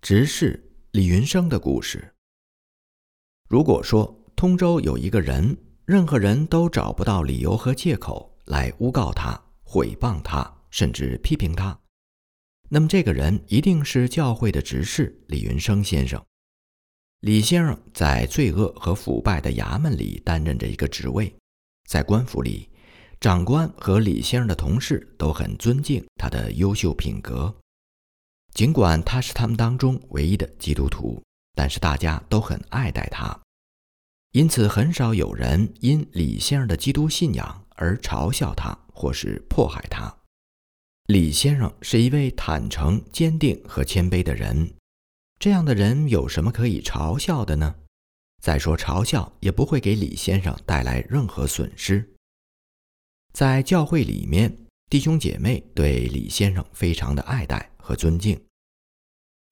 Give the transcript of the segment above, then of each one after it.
执事李云生的故事。如果说通州有一个人，任何人都找不到理由和借口来诬告他、毁谤他，甚至批评他，那么这个人一定是教会的执事李云生先生。李先生在罪恶和腐败的衙门里担任着一个职位，在官府里，长官和李先生的同事都很尊敬他的优秀品格。尽管他是他们当中唯一的基督徒，但是大家都很爱戴他，因此很少有人因李先生的基督信仰而嘲笑他或是迫害他。李先生是一位坦诚、坚定和谦卑的人，这样的人有什么可以嘲笑的呢？再说，嘲笑也不会给李先生带来任何损失。在教会里面，弟兄姐妹对李先生非常的爱戴和尊敬。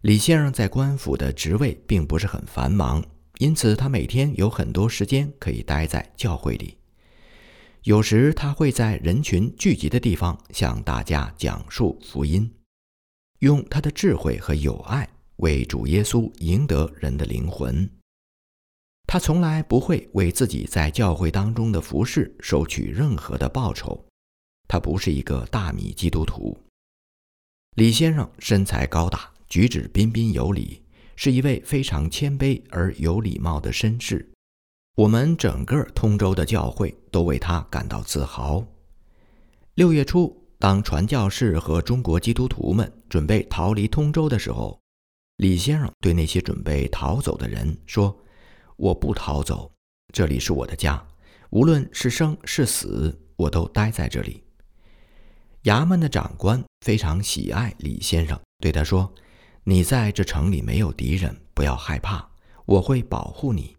李先生在官府的职位并不是很繁忙，因此他每天有很多时间可以待在教会里。有时他会在人群聚集的地方向大家讲述福音，用他的智慧和友爱为主耶稣赢得人的灵魂。他从来不会为自己在教会当中的服饰收取任何的报酬。他不是一个大米基督徒。李先生身材高大。举止彬彬有礼，是一位非常谦卑而有礼貌的绅士。我们整个通州的教会都为他感到自豪。六月初，当传教士和中国基督徒们准备逃离通州的时候，李先生对那些准备逃走的人说：“我不逃走，这里是我的家，无论是生是死，我都待在这里。”衙门的长官非常喜爱李先生，对他说。你在这城里没有敌人，不要害怕，我会保护你。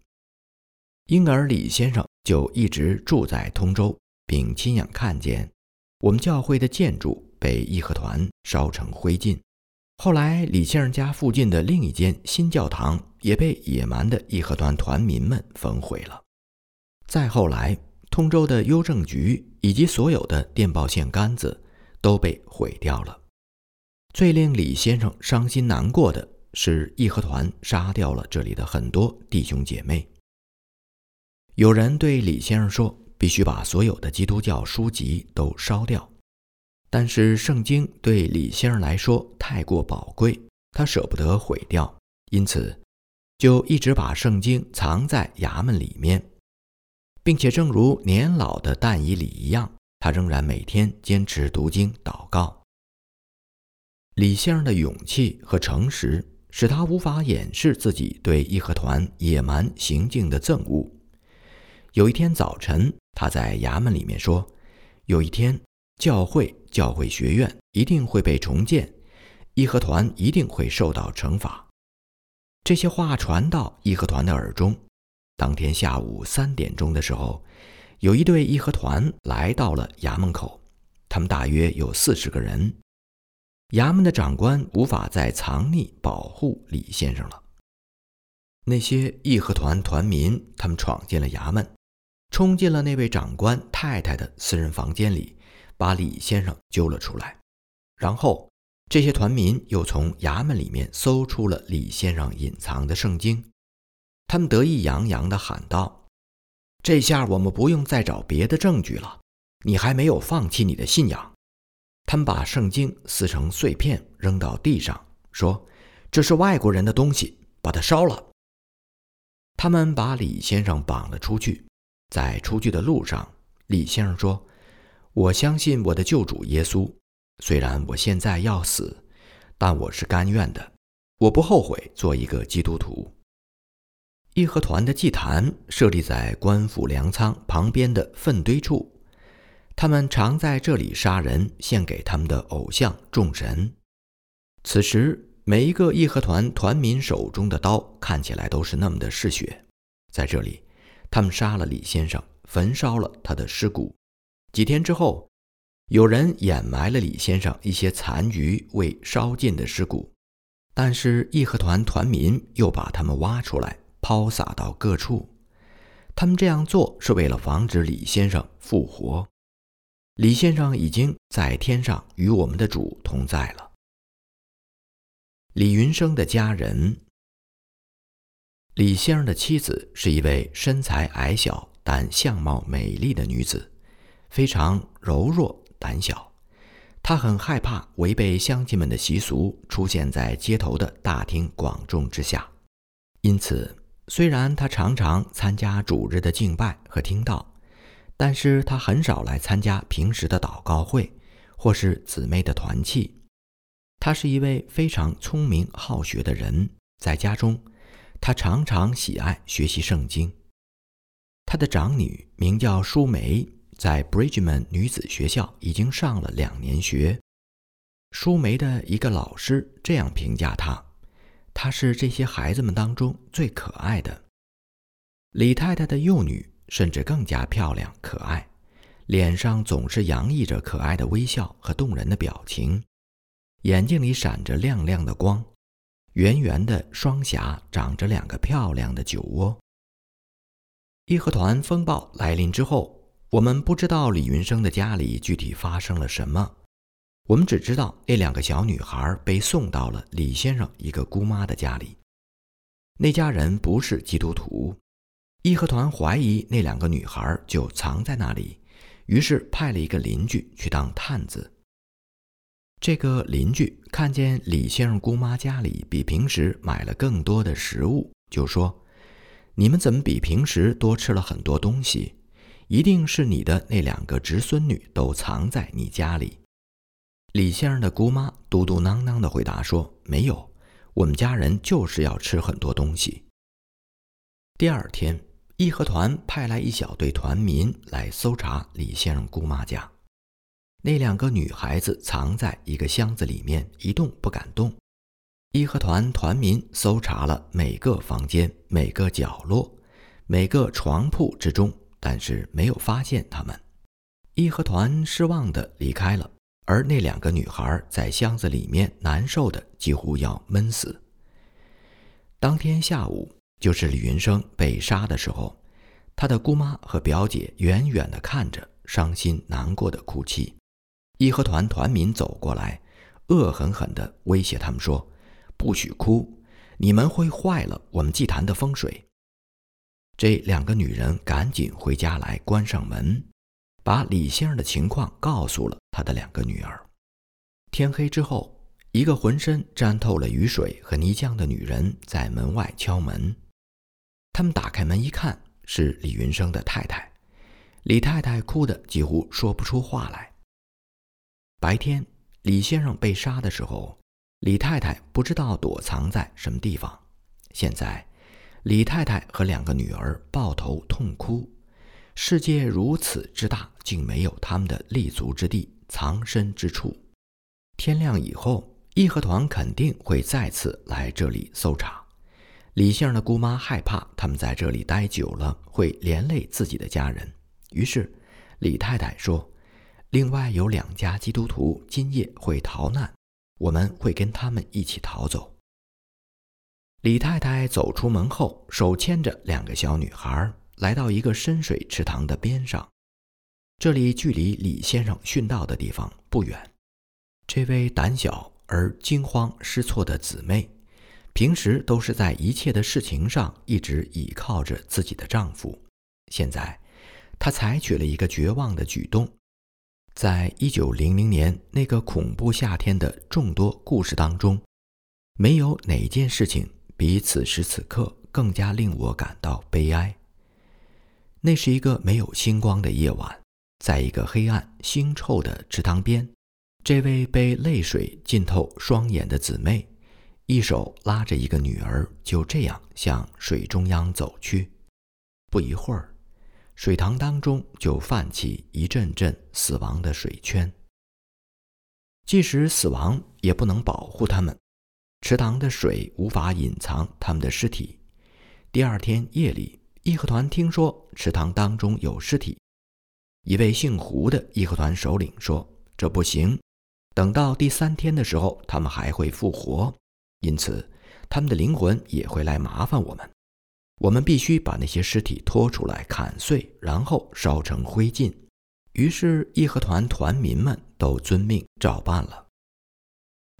因而李先生就一直住在通州，并亲眼看见我们教会的建筑被义和团烧成灰烬。后来，李先生家附近的另一间新教堂也被野蛮的义和团团民们焚毁了。再后来，通州的邮政局以及所有的电报线杆子都被毁掉了。最令李先生伤心难过的是，义和团杀掉了这里的很多弟兄姐妹。有人对李先生说：“必须把所有的基督教书籍都烧掉。”但是圣经对李先生来说太过宝贵，他舍不得毁掉，因此就一直把圣经藏在衙门里面，并且正如年老的但以理一样，他仍然每天坚持读经祷告。李先生的勇气和诚实使他无法掩饰自己对义和团野蛮行径的憎恶。有一天早晨，他在衙门里面说：“有一天，教会、教会学院一定会被重建，义和团一定会受到惩罚。”这些话传到义和团的耳中。当天下午三点钟的时候，有一队义和团来到了衙门口，他们大约有四十个人。衙门的长官无法再藏匿保护李先生了。那些义和团团民，他们闯进了衙门，冲进了那位长官太太的私人房间里，把李先生揪了出来。然后，这些团民又从衙门里面搜出了李先生隐藏的圣经。他们得意洋洋地喊道：“这下我们不用再找别的证据了，你还没有放弃你的信仰。”他们把圣经撕成碎片扔到地上，说：“这是外国人的东西，把它烧了。”他们把李先生绑了出去，在出去的路上，李先生说：“我相信我的救主耶稣，虽然我现在要死，但我是甘愿的，我不后悔做一个基督徒。”义和团的祭坛设立在官府粮仓旁边的粪堆处。他们常在这里杀人，献给他们的偶像众神。此时，每一个义和团团民手中的刀看起来都是那么的嗜血。在这里，他们杀了李先生，焚烧了他的尸骨。几天之后，有人掩埋了李先生一些残余未烧尽的尸骨，但是义和团团民又把他们挖出来，抛洒到各处。他们这样做是为了防止李先生复活。李先生已经在天上与我们的主同在了。李云生的家人。李先生的妻子是一位身材矮小但相貌美丽的女子，非常柔弱胆小。她很害怕违背乡亲们的习俗出现在街头的大庭广众之下，因此，虽然她常常参加主日的敬拜和听道，但是他很少来参加平时的祷告会或是姊妹的团契。他是一位非常聪明好学的人，在家中，他常常喜爱学习圣经。他的长女名叫舒梅，在 Bridgeman 女子学校已经上了两年学。舒梅的一个老师这样评价她：“她是这些孩子们当中最可爱的。”李太太的幼女甚至更加漂亮可爱，脸上总是洋溢着可爱的微笑和动人的表情。眼睛里闪着亮亮的光，圆圆的双颊长着两个漂亮的酒窝。义和团风暴来临之后，我们不知道李云生的家里具体发生了什么，我们只知道那两个小女孩被送到了李先生一个姑妈的家里。那家人不是基督徒，义和团怀疑那两个女孩就藏在那里，于是派了一个邻居去当探子。这个邻居看见李先生姑妈家里比平时买了更多的食物，就说：“你们怎么比平时多吃了很多东西？一定是你的那两个侄孙女都藏在你家里。”李先生的姑妈嘟嘟囔囔地回答说：“没有，我们家人就是要吃很多东西。”第二天，义和团派来一小队团民来搜查李先生姑妈家。那两个女孩子藏在一个箱子里面，一动不敢动。义和团团民搜查了每个房间、每个角落、每个床铺之中，但是没有发现他们。义和团失望地离开了，而那两个女孩在箱子里面难受的几乎要闷死。当天下午，就是李云生被杀的时候，他的姑妈和表姐远远地看着，伤心难过的哭泣。义和团团民走过来，恶狠狠地威胁他们说：“不许哭，你们会坏了我们祭坛的风水。”这两个女人赶紧回家来，关上门，把李先生的情况告诉了他的两个女儿。天黑之后，一个浑身沾透了雨水和泥浆的女人在门外敲门。他们打开门一看，是李云生的太太。李太太哭得几乎说不出话来。白天，李先生被杀的时候，李太太不知道躲藏在什么地方。现在，李太太和两个女儿抱头痛哭。世界如此之大，竟没有他们的立足之地、藏身之处。天亮以后，义和团肯定会再次来这里搜查。李姓的姑妈害怕他们在这里待久了会连累自己的家人，于是李太太说。另外有两家基督徒今夜会逃难，我们会跟他们一起逃走。李太太走出门后，手牵着两个小女孩，来到一个深水池塘的边上。这里距离李先生殉道的地方不远。这位胆小而惊慌失措的姊妹，平时都是在一切的事情上一直倚靠着自己的丈夫，现在她采取了一个绝望的举动。在一九零零年那个恐怖夏天的众多故事当中，没有哪件事情比此时此刻更加令我感到悲哀。那是一个没有星光的夜晚，在一个黑暗腥臭的池塘边，这位被泪水浸透双眼的姊妹，一手拉着一个女儿，就这样向水中央走去。不一会儿。水塘当中就泛起一阵阵死亡的水圈。即使死亡，也不能保护他们。池塘的水无法隐藏他们的尸体。第二天夜里，义和团听说池塘当中有尸体。一位姓胡的义和团首领说：“这不行，等到第三天的时候，他们还会复活，因此他们的灵魂也会来麻烦我们。”我们必须把那些尸体拖出来砍碎，然后烧成灰烬。于是义和团团民们都遵命照办了。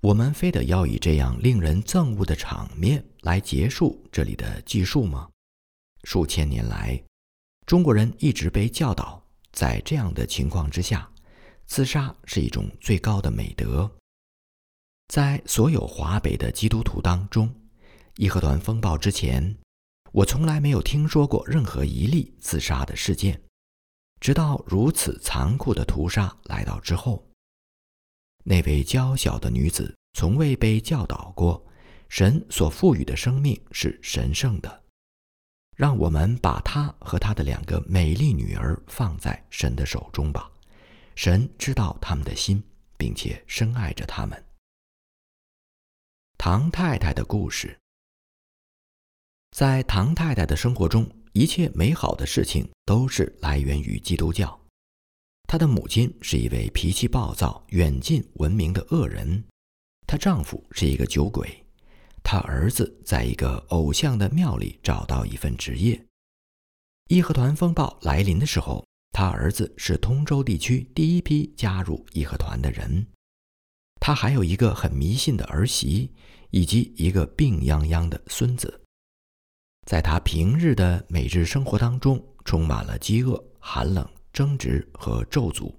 我们非得要以这样令人憎恶的场面来结束这里的记述吗？数千年来，中国人一直被教导，在这样的情况之下，自杀是一种最高的美德。在所有华北的基督徒当中，义和团风暴之前，我从来没有听说过任何一例自杀的事件。直到如此残酷的屠杀来到之后，那位娇小的女子从未被教导过，神所赋予的生命是神圣的。让我们把她和她的两个美丽女儿放在神的手中吧，神知道他们的心，并且深爱着他们。唐太太的故事，在唐太太的生活中，一切美好的事情都是来源于基督教。她的母亲是一位脾气暴躁、远近闻名的恶人，她丈夫是一个酒鬼，她儿子在一个偶像的庙里找到一份职业。义和团风暴来临的时候，他儿子是通州地区第一批加入义和团的人。他还有一个很迷信的儿媳，以及一个病殃殃的孙子。在他平日的每日生活当中，充满了饥饿、寒冷、争执和咒诅。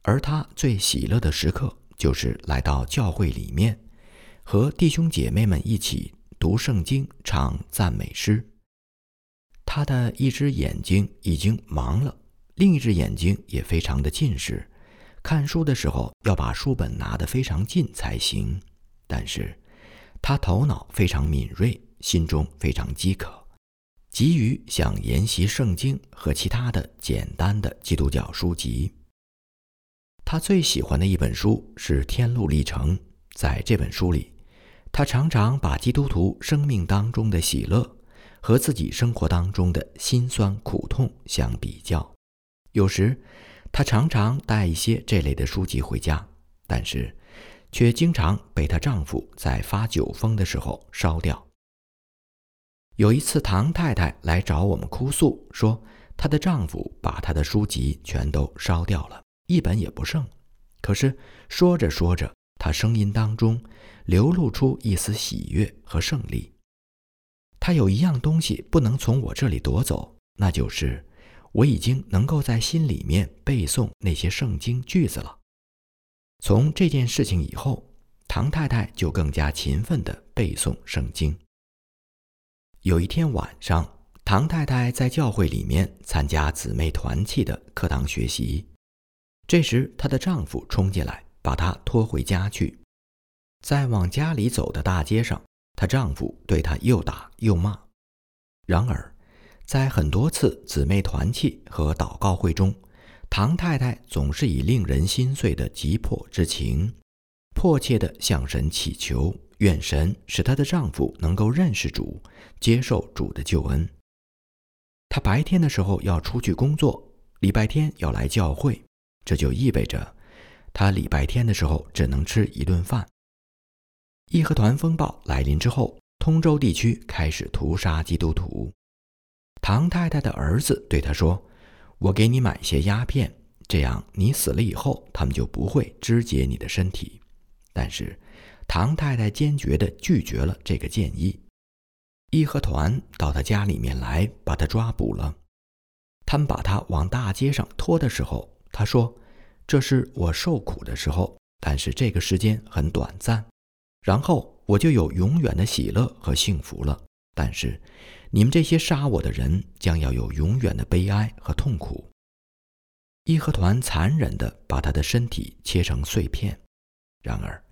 而他最喜乐的时刻，就是来到教会里面，和弟兄姐妹们一起读圣经、唱赞美诗。他的一只眼睛已经盲了，另一只眼睛也非常的近视。看书的时候要把书本拿得非常近才行，但是，他头脑非常敏锐，心中非常饥渴，急于想研习圣经和其他的简单的基督教书籍。他最喜欢的一本书是《天路历程》。在这本书里，他常常把基督徒生命当中的喜乐和自己生活当中的辛酸苦痛相比较，有时。她常常带一些这类的书籍回家，但是，却经常被她丈夫在发酒疯的时候烧掉。有一次，唐太太来找我们哭诉，说她的丈夫把她的书籍全都烧掉了，一本也不剩。可是说着说着，她声音当中流露出一丝喜悦和胜利。她有一样东西不能从我这里夺走，那就是。我已经能够在心里面背诵那些圣经句子了。从这件事情以后，唐太太就更加勤奋地背诵圣经。有一天晚上，唐太太在教会里面参加姊妹团契的课堂学习，这时她的丈夫冲进来，把她拖回家去。在往家里走的大街上，她丈夫对她又打又骂。然而，在很多次姊妹团契和祷告会中，唐太太总是以令人心碎的急迫之情，迫切地向神祈求，愿神使她的丈夫能够认识主，接受主的救恩。她白天的时候要出去工作，礼拜天要来教会，这就意味着她礼拜天的时候只能吃一顿饭。义和团风暴来临之后，通州地区开始屠杀基督徒。唐太太的儿子对她说：“我给你买些鸦片，这样你死了以后，他们就不会肢解你的身体。”但是，唐太太坚决地拒绝了这个建议。义和团到他家里面来，把他抓捕了。他们把他往大街上拖的时候，他说：“这是我受苦的时候，但是这个时间很短暂，然后我就有永远的喜乐和幸福了。”但是。你们这些杀我的人将要有永远的悲哀和痛苦。义和团残忍地把他的身体切成碎片，然而，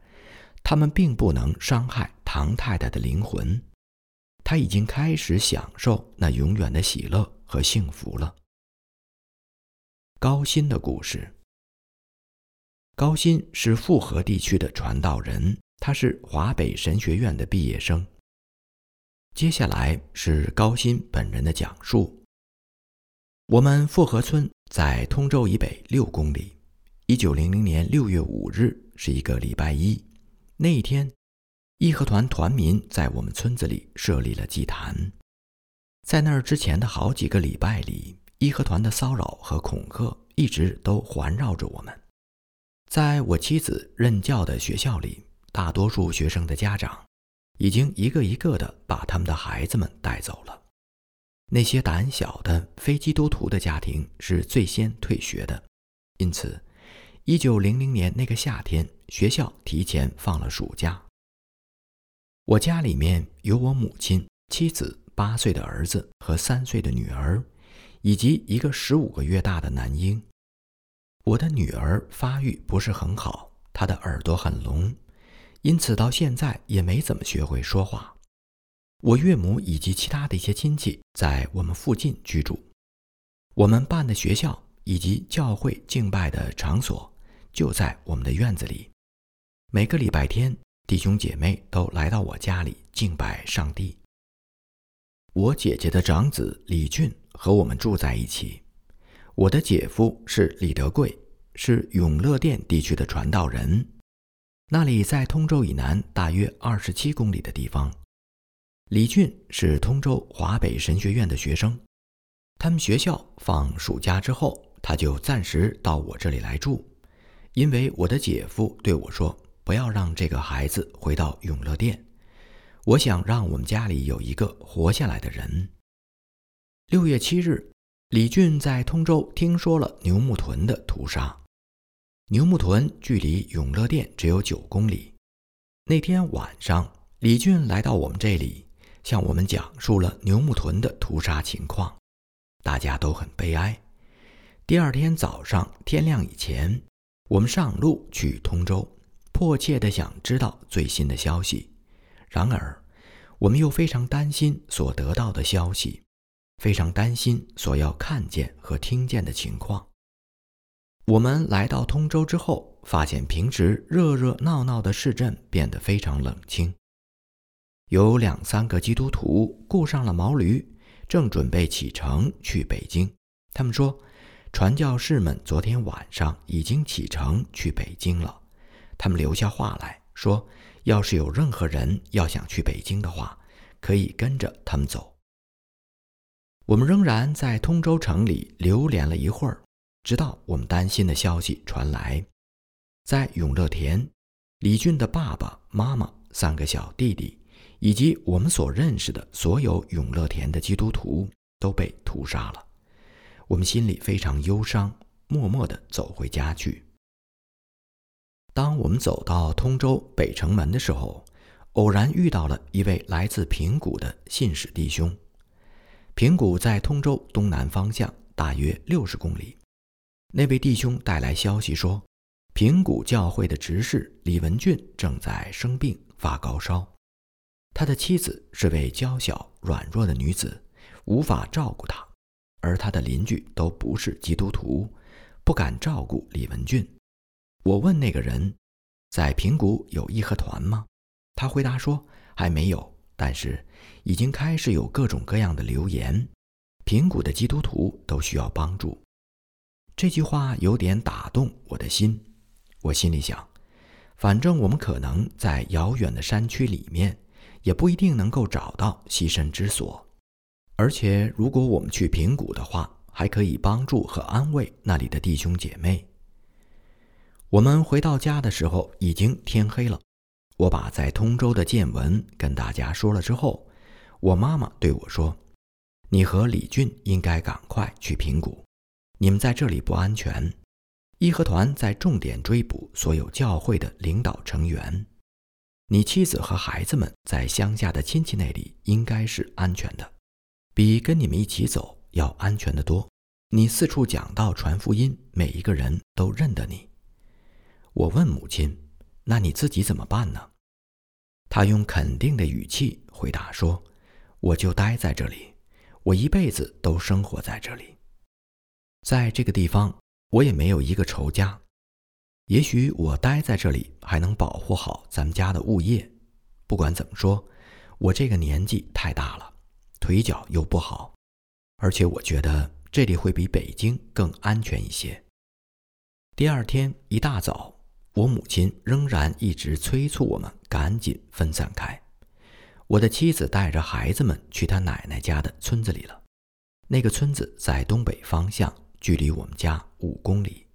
他们并不能伤害唐太太的灵魂。他已经开始享受那永远的喜乐和幸福了。高鑫的故事。高鑫是富河地区的传道人，他是华北神学院的毕业生。接下来是高鑫本人的讲述。我们富河村在通州以北六公里。一九零零年六月五日是一个礼拜一，那一天，义和团团民在我们村子里设立了祭坛。在那儿之前的好几个礼拜里，义和团的骚扰和恐吓一直都环绕着我们。在我妻子任教的学校里，大多数学生的家长已经一个一个的把他们的孩子们带走了。那些胆小的非基督徒的家庭是最先退学的，因此，一九零零年那个夏天，学校提前放了暑假。我家里面有我母亲、妻子、八岁的儿子和三岁的女儿，以及一个十五个月大的男婴。我的女儿发育不是很好，她的耳朵很聋，因此到现在也没怎么学会说话。我岳母以及其他的一些亲戚在我们附近居住，我们办的学校以及教会敬拜的场所就在我们的院子里。每个礼拜天，弟兄姐妹都来到我家里敬拜上帝。我姐姐的长子李俊和我们住在一起。我的姐夫是李德贵，是永乐店地区的传道人，那里在通州以南大约二十七公里的地方。李俊是通州华北神学院的学生，他们学校放暑假之后，他就暂时到我这里来住，因为我的姐夫对我说：“不要让这个孩子回到永乐店，我想让我们家里有一个活下来的人。”六月七日，李俊在通州听说了牛木屯的屠杀。牛木屯距离永乐殿只有九公里。那天晚上，李俊来到我们这里。向我们讲述了牛木屯的屠杀情况，大家都很悲哀。第二天早上天亮以前，我们上路去通州，迫切地想知道最新的消息。然而，我们又非常担心所得到的消息，非常担心所要看见和听见的情况。我们来到通州之后，发现平时热热闹闹的市镇变得非常冷清。有两三个基督徒雇上了毛驴，正准备启程去北京。他们说，传教士们昨天晚上已经启程去北京了。他们留下话来说，要是有任何人要想去北京的话，可以跟着他们走。我们仍然在通州城里流连了一会儿，直到我们担心的消息传来，在永乐田，李俊的爸爸妈妈、三个小弟弟。以及我们所认识的所有永乐田的基督徒都被屠杀了，我们心里非常忧伤，默默地走回家去。当我们走到通州北城门的时候，偶然遇到了一位来自平谷的信使弟兄。平谷在通州东南方向大约六十公里。那位弟兄带来消息说，平谷教会的执事李文俊正在生病，发高烧。他的妻子是位娇小软弱的女子，无法照顾他，而他的邻居都不是基督徒，不敢照顾李文俊。我问那个人，在平谷有义和团吗？他回答说还没有，但是已经开始有各种各样的流言，平谷的基督徒都需要帮助。这句话有点打动我的心，我心里想，反正我们可能在遥远的山区里面。也不一定能够找到栖身之所，而且如果我们去平谷的话，还可以帮助和安慰那里的弟兄姐妹。我们回到家的时候已经天黑了，我把在通州的见闻跟大家说了之后，我妈妈对我说：“你和李俊应该赶快去平谷，你们在这里不安全。义和团在重点追捕所有教会的领导成员。”你妻子和孩子们在乡下的亲戚那里应该是安全的，比跟你们一起走要安全的多。你四处讲道传福音，每一个人都认得你。我问母亲：“那你自己怎么办呢？”她用肯定的语气回答说：“我就待在这里，我一辈子都生活在这里，在这个地方，我也没有一个仇家。”也许我待在这里还能保护好咱们家的物业。不管怎么说，我这个年纪太大了，腿脚又不好，而且我觉得这里会比北京更安全一些。第二天一大早，我母亲仍然一直催促我们赶紧分散开。我的妻子带着孩子们去她奶奶家的村子里了。那个村子在东北方向，距离我们家五公里。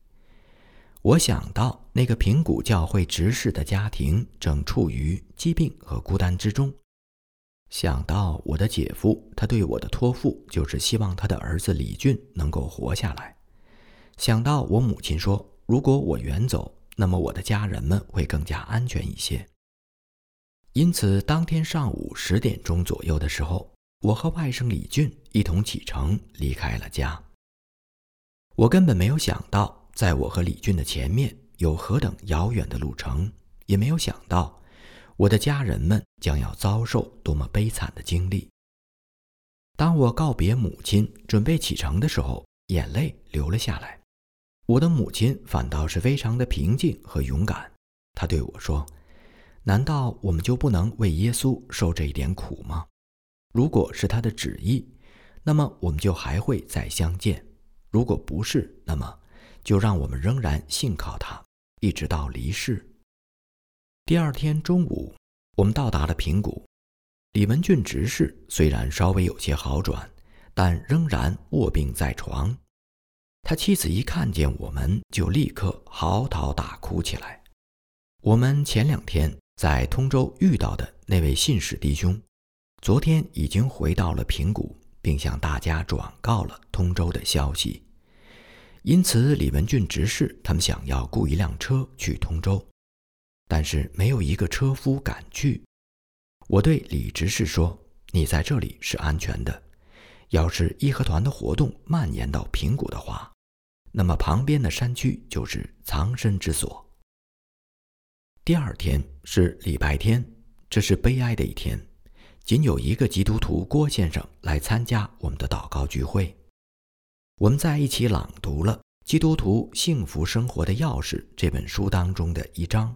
我想到那个平谷教会执事的家庭正处于疾病和孤单之中，想到我的姐夫，他对我的托付就是希望他的儿子李俊能够活下来。想到我母亲说，如果我远走，那么我的家人们会更加安全一些。因此，当天上午十点钟左右的时候，我和外甥李俊一同启程离开了家。我根本没有想到，在我和李俊的前面有何等遥远的路程，也没有想到我的家人们将要遭受多么悲惨的经历。当我告别母亲，准备启程的时候，眼泪流了下来。我的母亲反倒是非常的平静和勇敢。她对我说：“难道我们就不能为耶稣受这一点苦吗？如果是他的旨意，那么我们就还会再相见。”如果不是，那么就让我们仍然信靠他，一直到离世。第二天中午，我们到达了平谷。李文俊执事虽然稍微有些好转，但仍然卧病在床。他妻子一看见我们，就立刻嚎啕大哭起来。我们前两天在通州遇到的那位信使弟兄，昨天已经回到了平谷，并向大家转告了通州的消息。因此，李文俊执事他们想要雇一辆车去通州，但是没有一个车夫敢去。我对李执事说：“你在这里是安全的。要是义和团的活动蔓延到平谷的话，那么旁边的山区就是藏身之所。”第二天是礼拜天，这是悲哀的一天，仅有一个基督徒郭先生来参加我们的祷告聚会。我们在一起朗读了《基督徒幸福生活的钥匙》这本书当中的一章，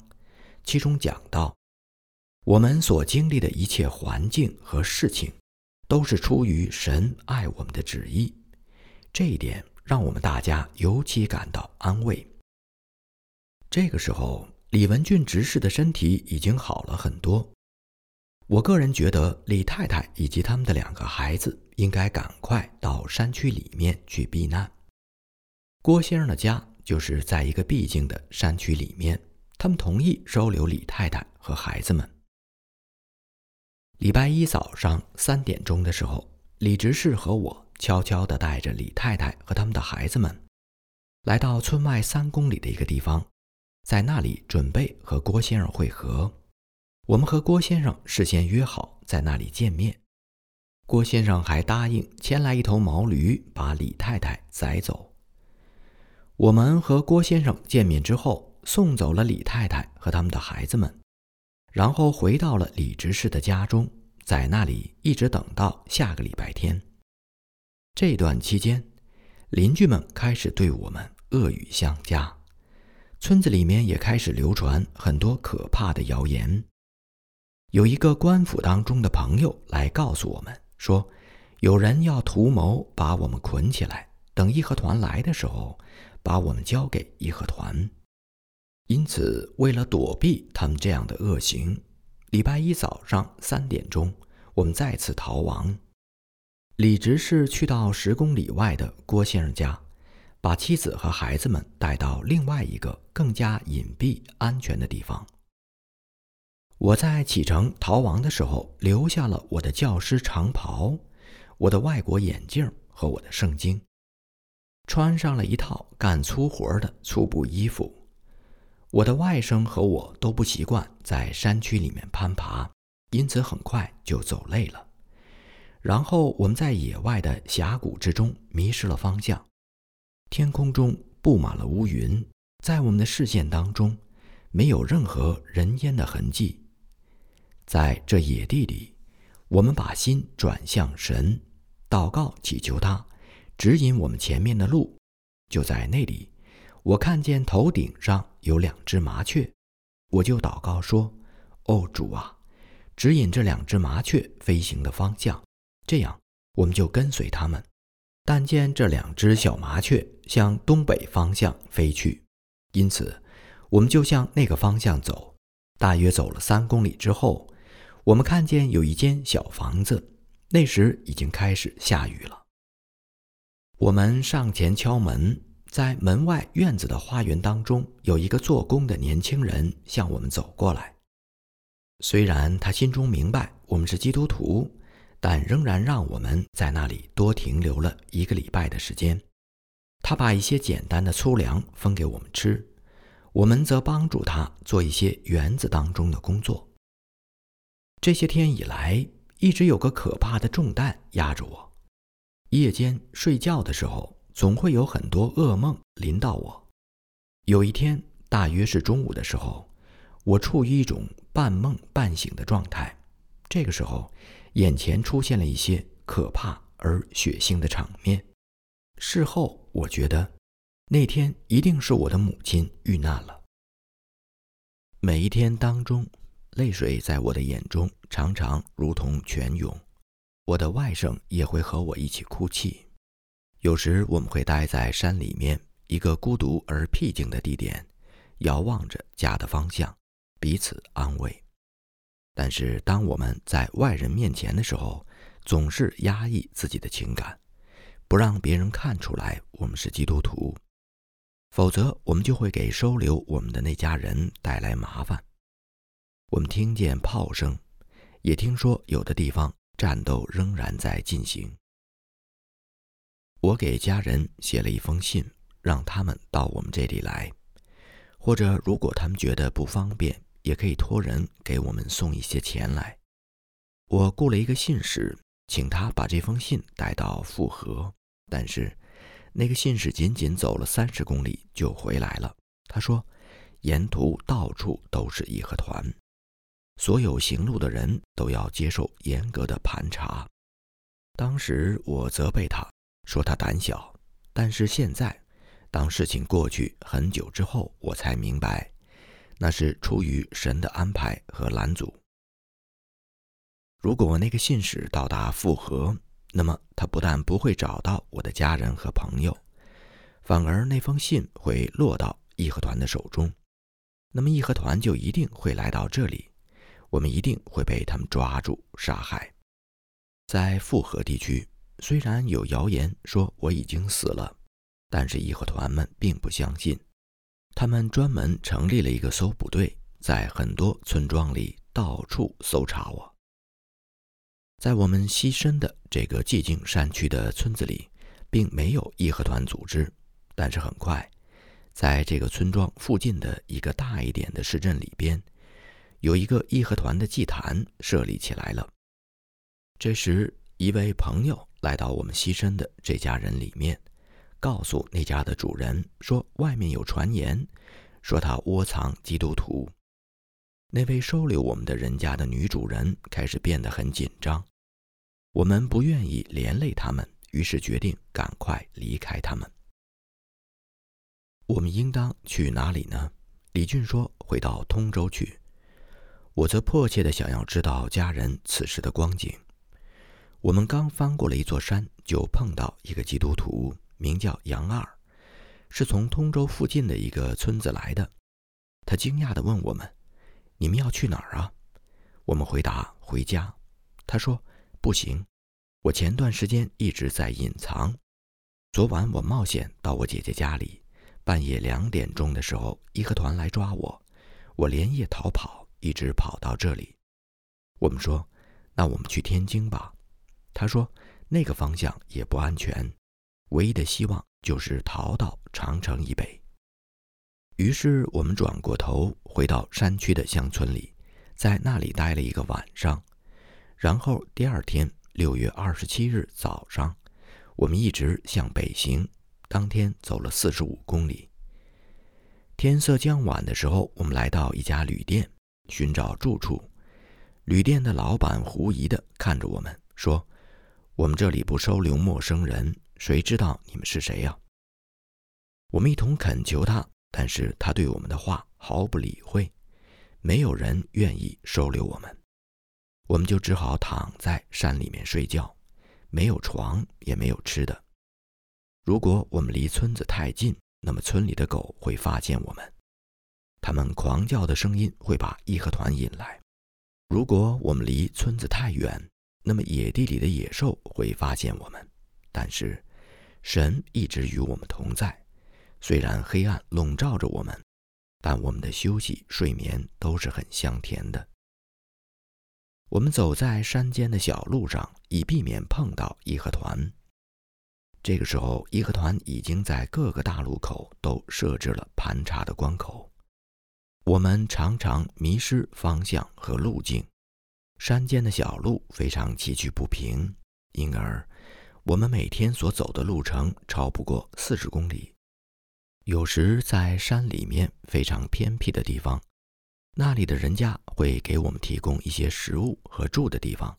其中讲到，我们所经历的一切环境和事情，都是出于神爱我们的旨意。这一点让我们大家尤其感到安慰。这个时候，李文俊执事的身体已经好了很多。我个人觉得，李太太以及他们的两个孩子应该赶快到山区里面去避难。郭先生的家就是在一个僻静的山区里面，他们同意收留李太太和孩子们。礼拜一早上三点钟的时候，李执事和我悄悄地带着李太太和他们的孩子们，来到村外三公里的一个地方，在那里准备和郭先生会合。我们和郭先生事先约好在那里见面，郭先生还答应牵来一头毛驴，把李太太载走。我们和郭先生见面之后，送走了李太太和他们的孩子们，然后回到了李执事的家中，在那里一直等到下个礼拜天。这段期间，邻居们开始对我们恶语相加，村子里面也开始流传很多可怕的谣言。有一个官府当中的朋友来告诉我们说，有人要图谋把我们捆起来，等义和团来的时候，把我们交给义和团。因此，为了躲避他们这样的恶行，礼拜一早上三点钟，我们再次逃亡。李执事去到十公里外的郭先生家，把妻子和孩子们带到另外一个更加隐蔽、安全的地方。我在启程逃亡的时候，留下了我的教师长袍、我的外国眼镜和我的圣经，穿上了一套干粗活的粗布衣服。我的外甥和我都不习惯在山区里面攀爬，因此很快就走累了。然后我们在野外的峡谷之中迷失了方向，天空中布满了乌云，在我们的视线当中没有任何人烟的痕迹。在这野地里，我们把心转向神，祷告祈求他指引我们前面的路。就在那里，我看见头顶上有两只麻雀，我就祷告说：“哦，主啊，指引这两只麻雀飞行的方向，这样我们就跟随他们。”但见这两只小麻雀向东北方向飞去，因此我们就向那个方向走。大约走了三公里之后。我们看见有一间小房子，那时已经开始下雨了。我们上前敲门，在门外院子的花园当中，有一个做工的年轻人向我们走过来。虽然他心中明白我们是基督徒，但仍然让我们在那里多停留了一个礼拜的时间。他把一些简单的粗粮分给我们吃，我们则帮助他做一些园子当中的工作。这些天以来，一直有个可怕的重担压着我，夜间睡觉的时候。总会有很多噩梦临到我。有一天，大约是中午的时候，我处于一种半梦半醒的状态。这个时候，眼前出现了一些可怕而血腥的场面。事后，我觉得那天一定是我的母亲遇难了。每一天当中，泪水在我的眼中常常如同泉涌。我的外甥也会和我一起哭泣。有时我们会待在山里面一个孤独而僻静的地点，遥望着家的方向，彼此安慰。但是当我们在外人面前的时候，总是压抑自己的情感，不让别人看出来我们是基督徒，否则我们就会给收留我们的那家人带来麻烦。我们听见炮声，也听说有的地方战斗仍然在进行。我给家人写了一封信，让他们到我们这里来，或者如果他们觉得不方便，也可以托人给我们送一些钱来。我雇了一个信使，请他把这封信带到富河，但是那个信使仅仅走了三十公里就回来了。他说，沿途到处都是义和团，所有行路的人都要接受严格的盘查。当时我责备他。说他胆小，但是现在，当事情过去很久之后，我才明白，那是出于神的安排和拦阻。如果那个信使到达复合，那么他不但不会找到我的家人和朋友，反而那封信会落到义和团的手中，那么义和团就一定会来到这里，我们一定会被他们抓住杀害，在复合地区。虽然有谣言说我已经死了，但是义和团们并不相信。他们专门成立了一个搜捕队，在很多村庄里到处搜查我。在我们西深的这个寂静山区的村子里，并没有义和团组织，但是很快，在这个村庄附近的一个大一点的市镇里边，有一个义和团的祭坛设立起来了。这时，一位朋友。来到我们牺牲的这家人里面，告诉那家的主人说：“外面有传言，说他窝藏基督徒。”那位收留我们的人家的女主人开始变得很紧张。我们不愿意连累他们，于是决定赶快离开他们。我们应当去哪里呢？李俊说：“回到通州去。”我则迫切的想要知道家人此时的光景。我们刚翻过了一座山，就碰到一个基督徒，名叫杨二，是从通州附近的一个村子来的。他惊讶地问我们：“你们要去哪儿啊？”我们回答：“回家。”他说：“不行，我前段时间一直在隐藏。昨晚我冒险到我姐姐家里，半夜两点钟的时候，义和团来抓我，我连夜逃跑，一直跑到这里。”我们说：“那我们去天津吧。”他说：“那个方向也不安全，唯一的希望就是逃到长城以北。”于是我们转过头回到山区的乡村里，在那里待了一个晚上。然后第二天六月二十七日早上，我们一直向北行，当天走了四十五公里。天色将晚的时候，我们来到一家旅店，寻找住处。旅店的老板狐疑的看着我们，说。我们这里不收留陌生人，谁知道你们是谁呀？我们一同恳求他，但是他对我们的话毫不理会。没有人愿意收留我们，我们就只好躺在山里面睡觉，没有床，也没有吃的。如果我们离村子太近，那么村里的狗会发现我们，它们狂叫的声音会把义和团引来；如果我们离村子太远，那么野地里的野兽会发现我们，但是神一直与我们同在，虽然黑暗笼罩着我们，但我们的休息、睡眠都是很香甜的。我们走在山间的小路上，以避免碰到义和团。这个时候，义和团已经在各个大路口都设置了盘查的关口。我们常常迷失方向和路径，山间的小路非常崎岖不平，因而我们每天所走的路程超不过四十公里。有时在山里面非常偏僻的地方，那里的人家会给我们提供一些食物和住的地方。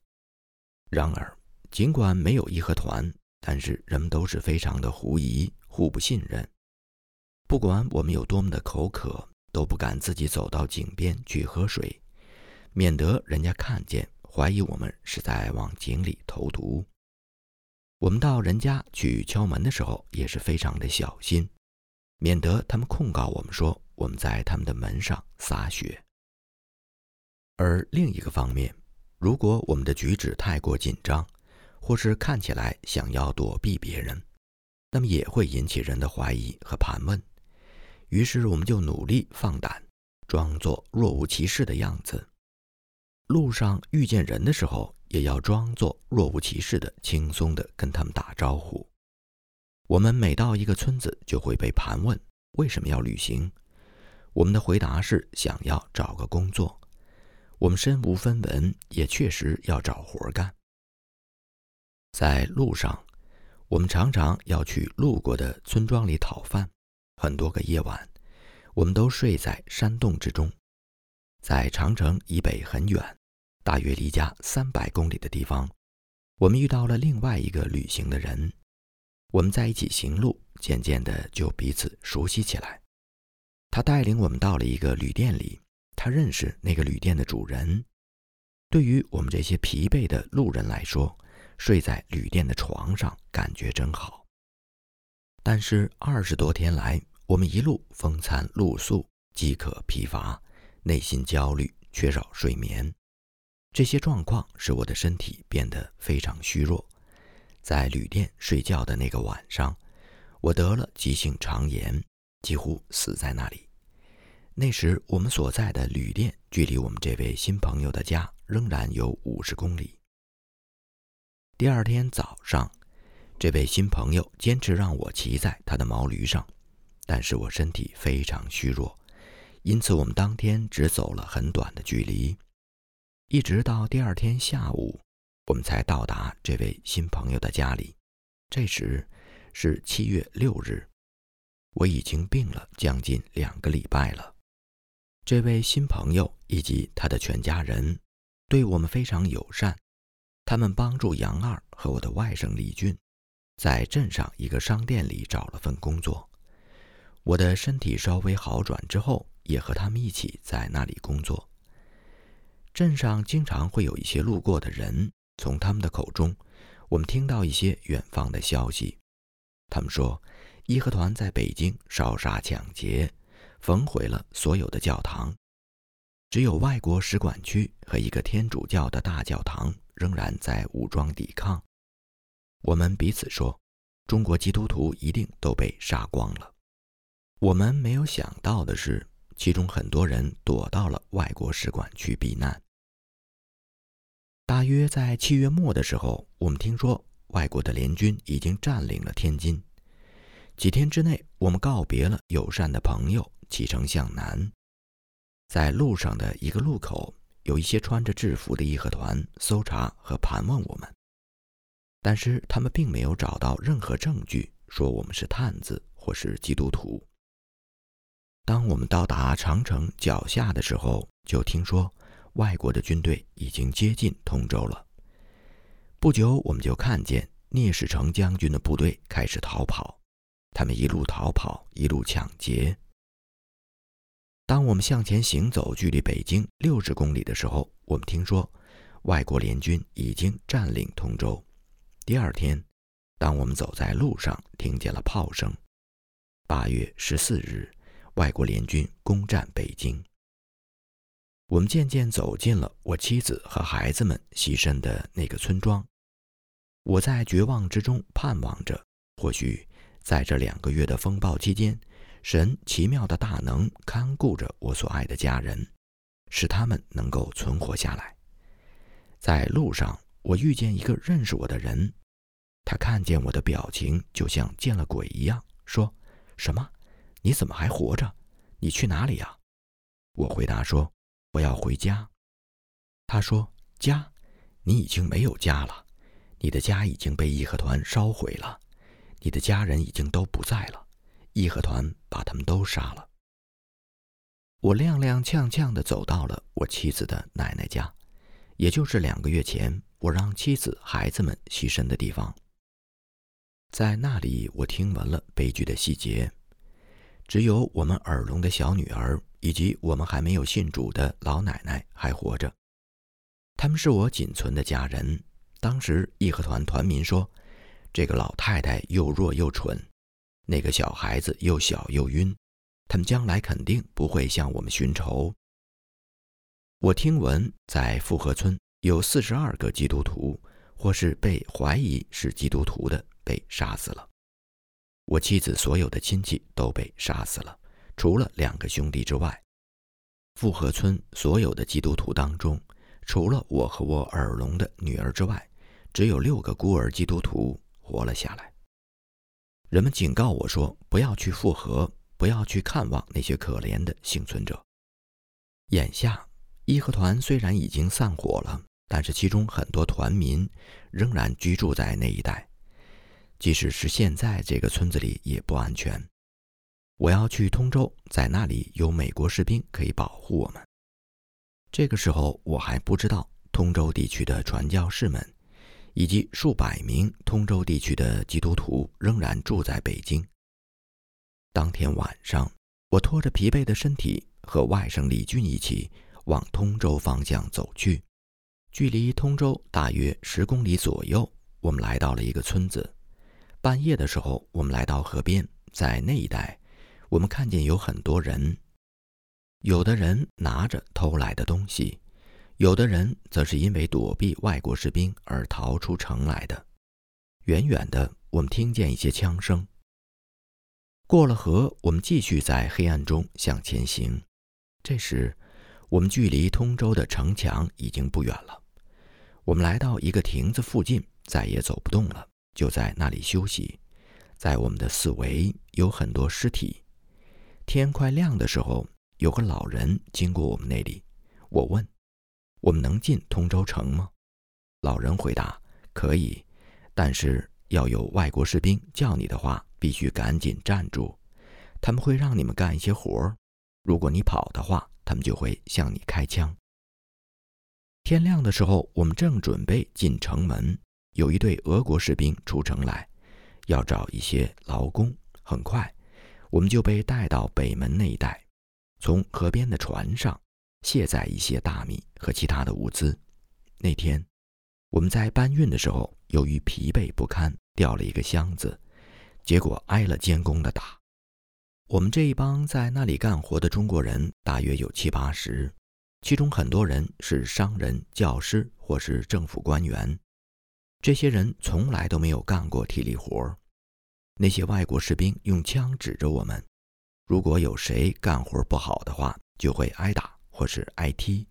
然而，尽管没有义和团，但是人们都是非常的狐疑，互不信任。不管我们有多么的口渴。都不敢自己走到井边去喝水，免得人家看见怀疑我们是在往井里投毒。我们到人家去敲门的时候也是非常的小心，免得他们控告我们说我们在他们的门上洒血。而另一个方面，如果我们的举止太过紧张，或是看起来想要躲避别人，那么也会引起人的怀疑和盘问。于是我们就努力放胆，装作若无其事的样子。路上遇见人的时候，也要装作若无其事的轻松的跟他们打招呼。我们每到一个村子，就会被盘问为什么要旅行。我们的回答是想要找个工作。我们身无分文，也确实要找活干。在路上，我们常常要去路过的村庄里讨饭。很多个夜晚，我们都睡在山洞之中。在长城以北很远，大约离家三百公里的地方，我们遇到了另外一个旅行的人。我们在一起行路，渐渐的就彼此熟悉起来。他带领我们到了一个旅店里，他认识那个旅店的主人。对于我们这些疲惫的路人来说，睡在旅店的床上感觉真好。但是二十多天来，我们一路风餐露宿，饥渴疲乏，内心焦虑，缺少睡眠。这些状况使我的身体变得非常虚弱。在旅店睡觉的那个晚上，我得了急性肠炎，几乎死在那里。那时我们所在的旅店距离我们这位新朋友的家仍然有五十公里。第二天早上，这位新朋友坚持让我骑在他的毛驴上。但是我身体非常虚弱，因此我们当天只走了很短的距离，一直到第二天下午，我们才到达这位新朋友的家里。这时是七月六日，我已经病了将近两个礼拜了。这位新朋友以及他的全家人对我们非常友善，他们帮助杨二和我的外甥李俊，在镇上一个商店里找了份工作。我的身体稍微好转之后，也和他们一起在那里工作。镇上经常会有一些路过的人，从他们的口中，我们听到一些远方的消息。他们说，义和团在北京烧杀抢劫，焚毁了所有的教堂，只有外国使馆区和一个天主教的大教堂仍然在武装抵抗。我们彼此说，中国基督徒一定都被杀光了。我们没有想到的是，其中很多人躲到了外国使馆去避难。大约在七月末的时候，我们听说外国的联军已经占领了天津。几天之内，我们告别了友善的朋友，启程向南。在路上的一个路口，有一些穿着制服的义和团搜查和盘问我们，但是他们并没有找到任何证据说我们是探子或是基督徒。当我们到达长城脚下的时候，就听说外国的军队已经接近通州了。不久，我们就看见聂士成将军的部队开始逃跑，他们一路逃跑，一路抢劫。当我们向前行走，距离北京六十公里的时候，我们听说外国联军已经占领通州。第二天，当我们走在路上，听见了炮声。八月十四日。外国联军攻占北京，我们渐渐走进了我妻子和孩子们牺牲的那个村庄。我在绝望之中盼望着，或许在这两个月的风暴期间，神奇妙的大能看顾着我所爱的家人，使他们能够存活下来。在路上，我遇见一个认识我的人，他看见我的表情就像见了鬼一样，说：“什么？你怎么还活着？你去哪里呀？”我回答说：“我要回家。”他说：“家？你已经没有家了，你的家已经被义和团烧毁了，你的家人已经都不在了。”义和团把他们都杀了。我踉踉跄跄地走到了我妻子的奶奶家，也就是两个月前我让妻子、孩子们牺牲的地方。在那里，我听闻了悲剧的细节。只有我们耳聋的小女儿以及我们还没有信主的老奶奶还活着，他们是我仅存的家人。当时义和团团民说，这个老太太又弱又蠢。那个小孩子又小又晕，他们将来肯定不会向我们寻仇。我听闻在富河村有四十二个基督徒，或是被怀疑是基督徒的被杀死了。我妻子所有的亲戚都被杀死了，除了两个兄弟之外。富河村所有的基督徒当中，除了我和我耳聋的女儿之外，只有六个孤儿基督徒活了下来。人们警告我说：“不要去复合，不要去看望那些可怜的幸存者。”眼下，义和团虽然已经散伙了，但是其中很多团民仍然居住在那一带。即使是现在，这个村子里也不安全。我要去通州，在那里有美国士兵可以保护我们。这个时候，我还不知道通州地区的传教士们。以及数百名通州地区的基督徒仍然住在北京。当天晚上，我拖着疲惫的身体和外甥李俊一起往通州方向走去。距离通州大约十公里左右，我们来到了一个村子。半夜的时候，我们来到河边，在那一带，我们看见有很多人，有的人拿着偷来的东西。有的人则是因为躲避外国士兵而逃出城来的。远远的，我们听见一些枪声。过了河，我们继续在黑暗中向前行。这时，我们距离通州的城墙已经不远了。我们来到一个亭子附近，再也走不动了，就在那里休息。在我们的四围有很多尸体。天快亮的时候，有个老人经过我们那里。我问。我们能进通州城吗？老人回答：“可以，但是要有外国士兵叫你的话，必须赶紧站住。他们会让你们干一些活儿。如果你跑的话，他们就会向你开枪。”天亮的时候，我们正准备进城门，有一队俄国士兵出城来，要找一些劳工。很快，我们就被带到北门那一带，从河边的船上。卸载一些大米和其他的物资。那天，我们在搬运的时候，由于疲惫不堪，掉了一个箱子，结果挨了监工的打。我们这一帮在那里干活的中国人大约有七八十，其中很多人是商人、教师或是政府官员。这些人从来都没有干过体力活。那些外国士兵用枪指着我们，如果有谁干活不好的话，就会挨打。或是挨踢。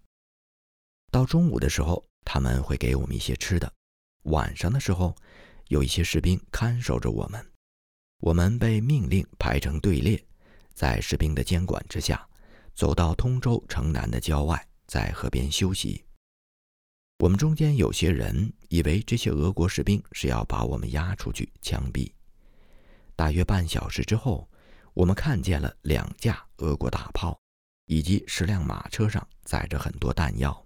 到中午的时候，他们会给我们一些吃的；晚上的时候，有一些士兵看守着我们。我们被命令排成队列，在士兵的监管之下，走到通州城南的郊外，在河边休息。我们中间有些人以为这些俄国士兵是要把我们押出去枪毙。大约半小时之后，我们看见了两架俄国大炮。以及十辆马车上载着很多弹药。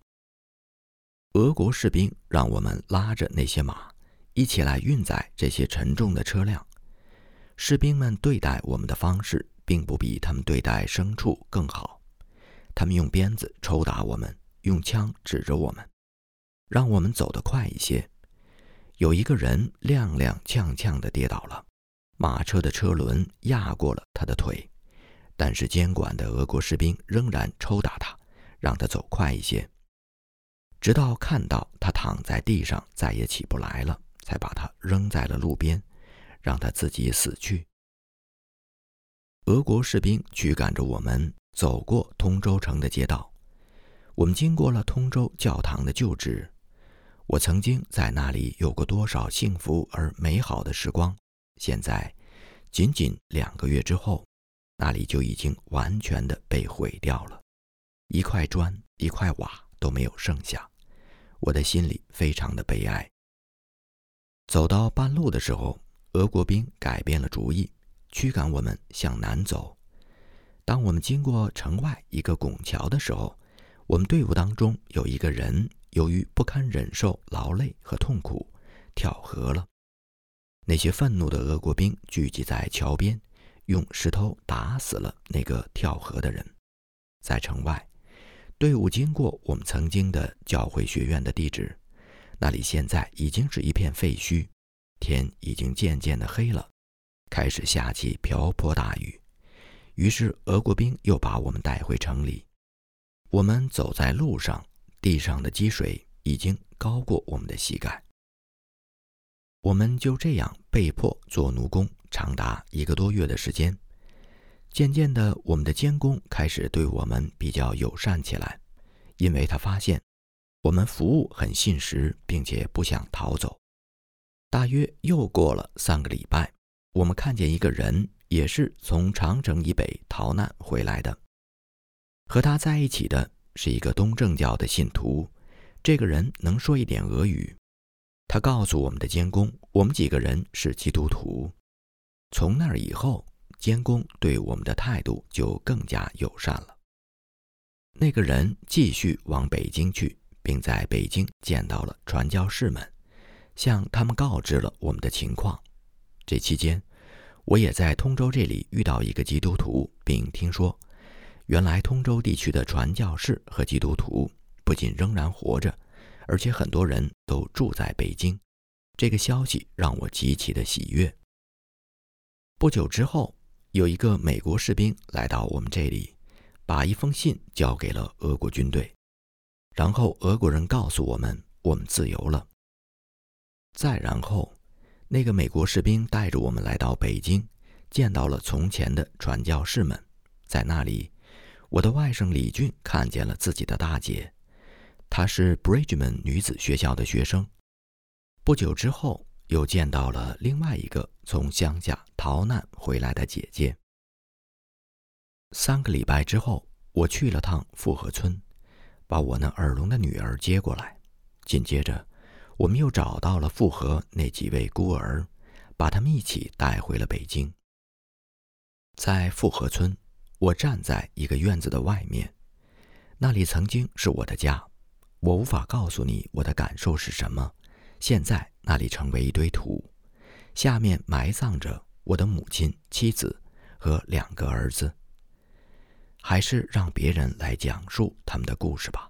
俄国士兵让我们拉着那些马，一起来运载这些沉重的车辆。士兵们对待我们的方式，并不比他们对待牲畜更好。他们用鞭子抽打我们，用枪指着我们，让我们走得快一些。有一个人踉踉跄跄地跌倒了，马车的车轮压过了他的腿。但是监管的俄国士兵仍然抽打他，让他走快一些，直到看到他躺在地上再也起不来了，才把他扔在了路边，让他自己死去。俄国士兵驱赶着我们走过通州城的街道，我们经过了通州教堂的旧址。我曾经在那里有过多少幸福而美好的时光，现在，仅仅两个月之后，那里就已经完全的被毁掉了，一块砖、一块瓦都没有剩下。我的心里非常的悲哀。走到半路的时候，俄国兵改变了主意，驱赶我们向南走。当我们经过城外一个拱桥的时候，我们队伍当中有一个人由于不堪忍受劳累和痛苦，跳河了。那些愤怒的俄国兵聚集在桥边，用石头打死了那个跳河的人。在城外，队伍经过我们曾经的教会学院的地址。那里现在已经是一片废墟，天已经渐渐的黑了，开始下起瓢泼大雨。于是俄国兵又把我们带回城里。我们走在路上，地上的积水已经高过我们的膝盖。我们就这样被迫做奴工，长达一个多月的时间。渐渐的，我们的监工开始对我们比较友善起来，因为他发现。我们服务很信实，并且不想逃走。大约又过了三个礼拜，我们看见一个人，也是从长城以北逃难回来的。和他在一起的是一个东正教的信徒。这个人能说一点俄语。他告诉我们的监工，我们几个人是基督徒。从那儿以后，监工对我们的态度就更加友善了。那个人继续往北京去。并在北京见到了传教士们，向他们告知了我们的情况。这期间，我也在通州这里遇到一个基督徒，并听说，原来通州地区的传教士和基督徒不仅仍然活着，而且很多人都住在北京。这个消息让我极其的喜悦。不久之后，有一个美国士兵来到我们这里，把一封信交给了俄国军队。然后俄国人告诉我们，我们自由了。再然后，那个美国士兵带着我们来到北京，见到了从前的传教士们。在那里，我的外甥李俊看见了自己的大姐，她是 Bridgeman 女子学校的学生。不久之后，又见到了另外一个从乡下逃难回来的姐姐。三个礼拜之后，我去了趟富河村。把我那耳聋的女儿接过来，紧接着，我们又找到了复合那几位孤儿，把他们一起带回了北京。在复合村，我站在一个院子的外面，那里曾经是我的家。我无法告诉你我的感受是什么。现在那里成为一堆土，下面埋葬着我的母亲、妻子和两个儿子。还是让别人来讲述他们的故事吧。